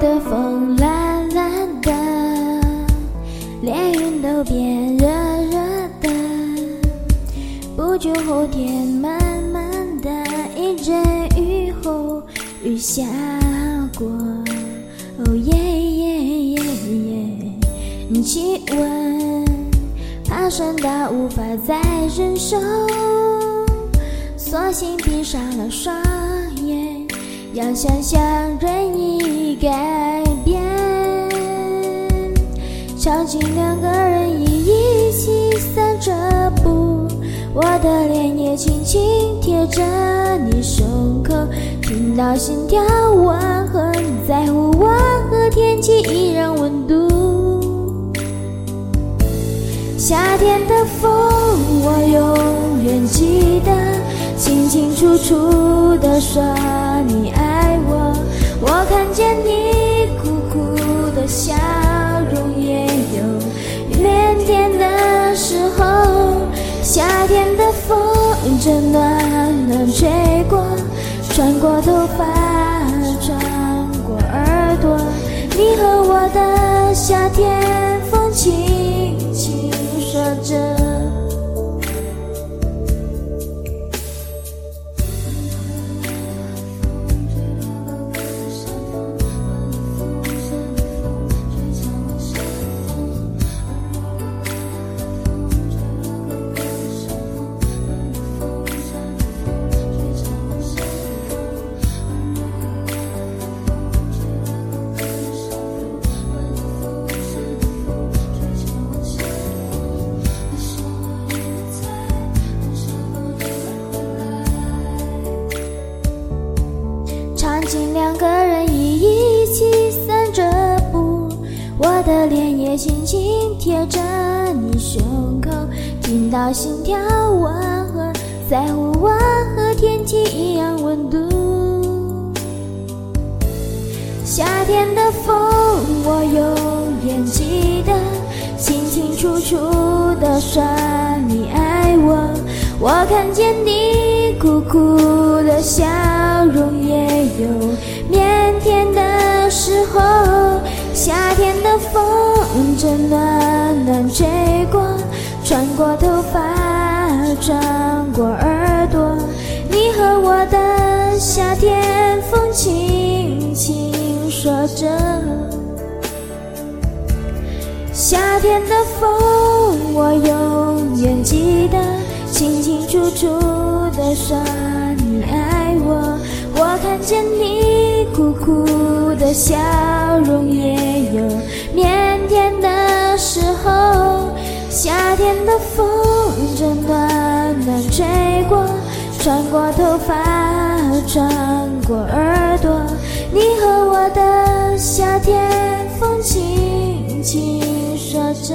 的风懒懒的，连云都变热热的。不久后天慢慢的，一阵雨后雨下过。哦耶耶耶耶，气温爬升到无法再忍受，索性闭上了双眼。要想象任意改场景两个人已一起散着步，我的脸也轻轻贴着你胸口，听到心跳我很，在乎我和天气一样温度。夏天的风，我永远记得，清清楚楚的说吹过，穿过头发，穿过耳朵。你和我的夏天，风脸也轻轻贴着你胸口，听到心跳温和，在乎我和天气一样温度。夏天的风，我永远记得，清清楚楚的说你爱我，我看见你苦苦的笑容。也有腼腆的时候，过头发，穿过耳朵。你和我的夏天，风轻轻说着。夏天的风，我永远记得，清清楚楚的说你爱我。我看见你苦苦的笑容，也有腼腆的时候。夏天的风正暖暖吹过，穿过头发，穿过耳朵。你和我的夏天，风轻轻说着。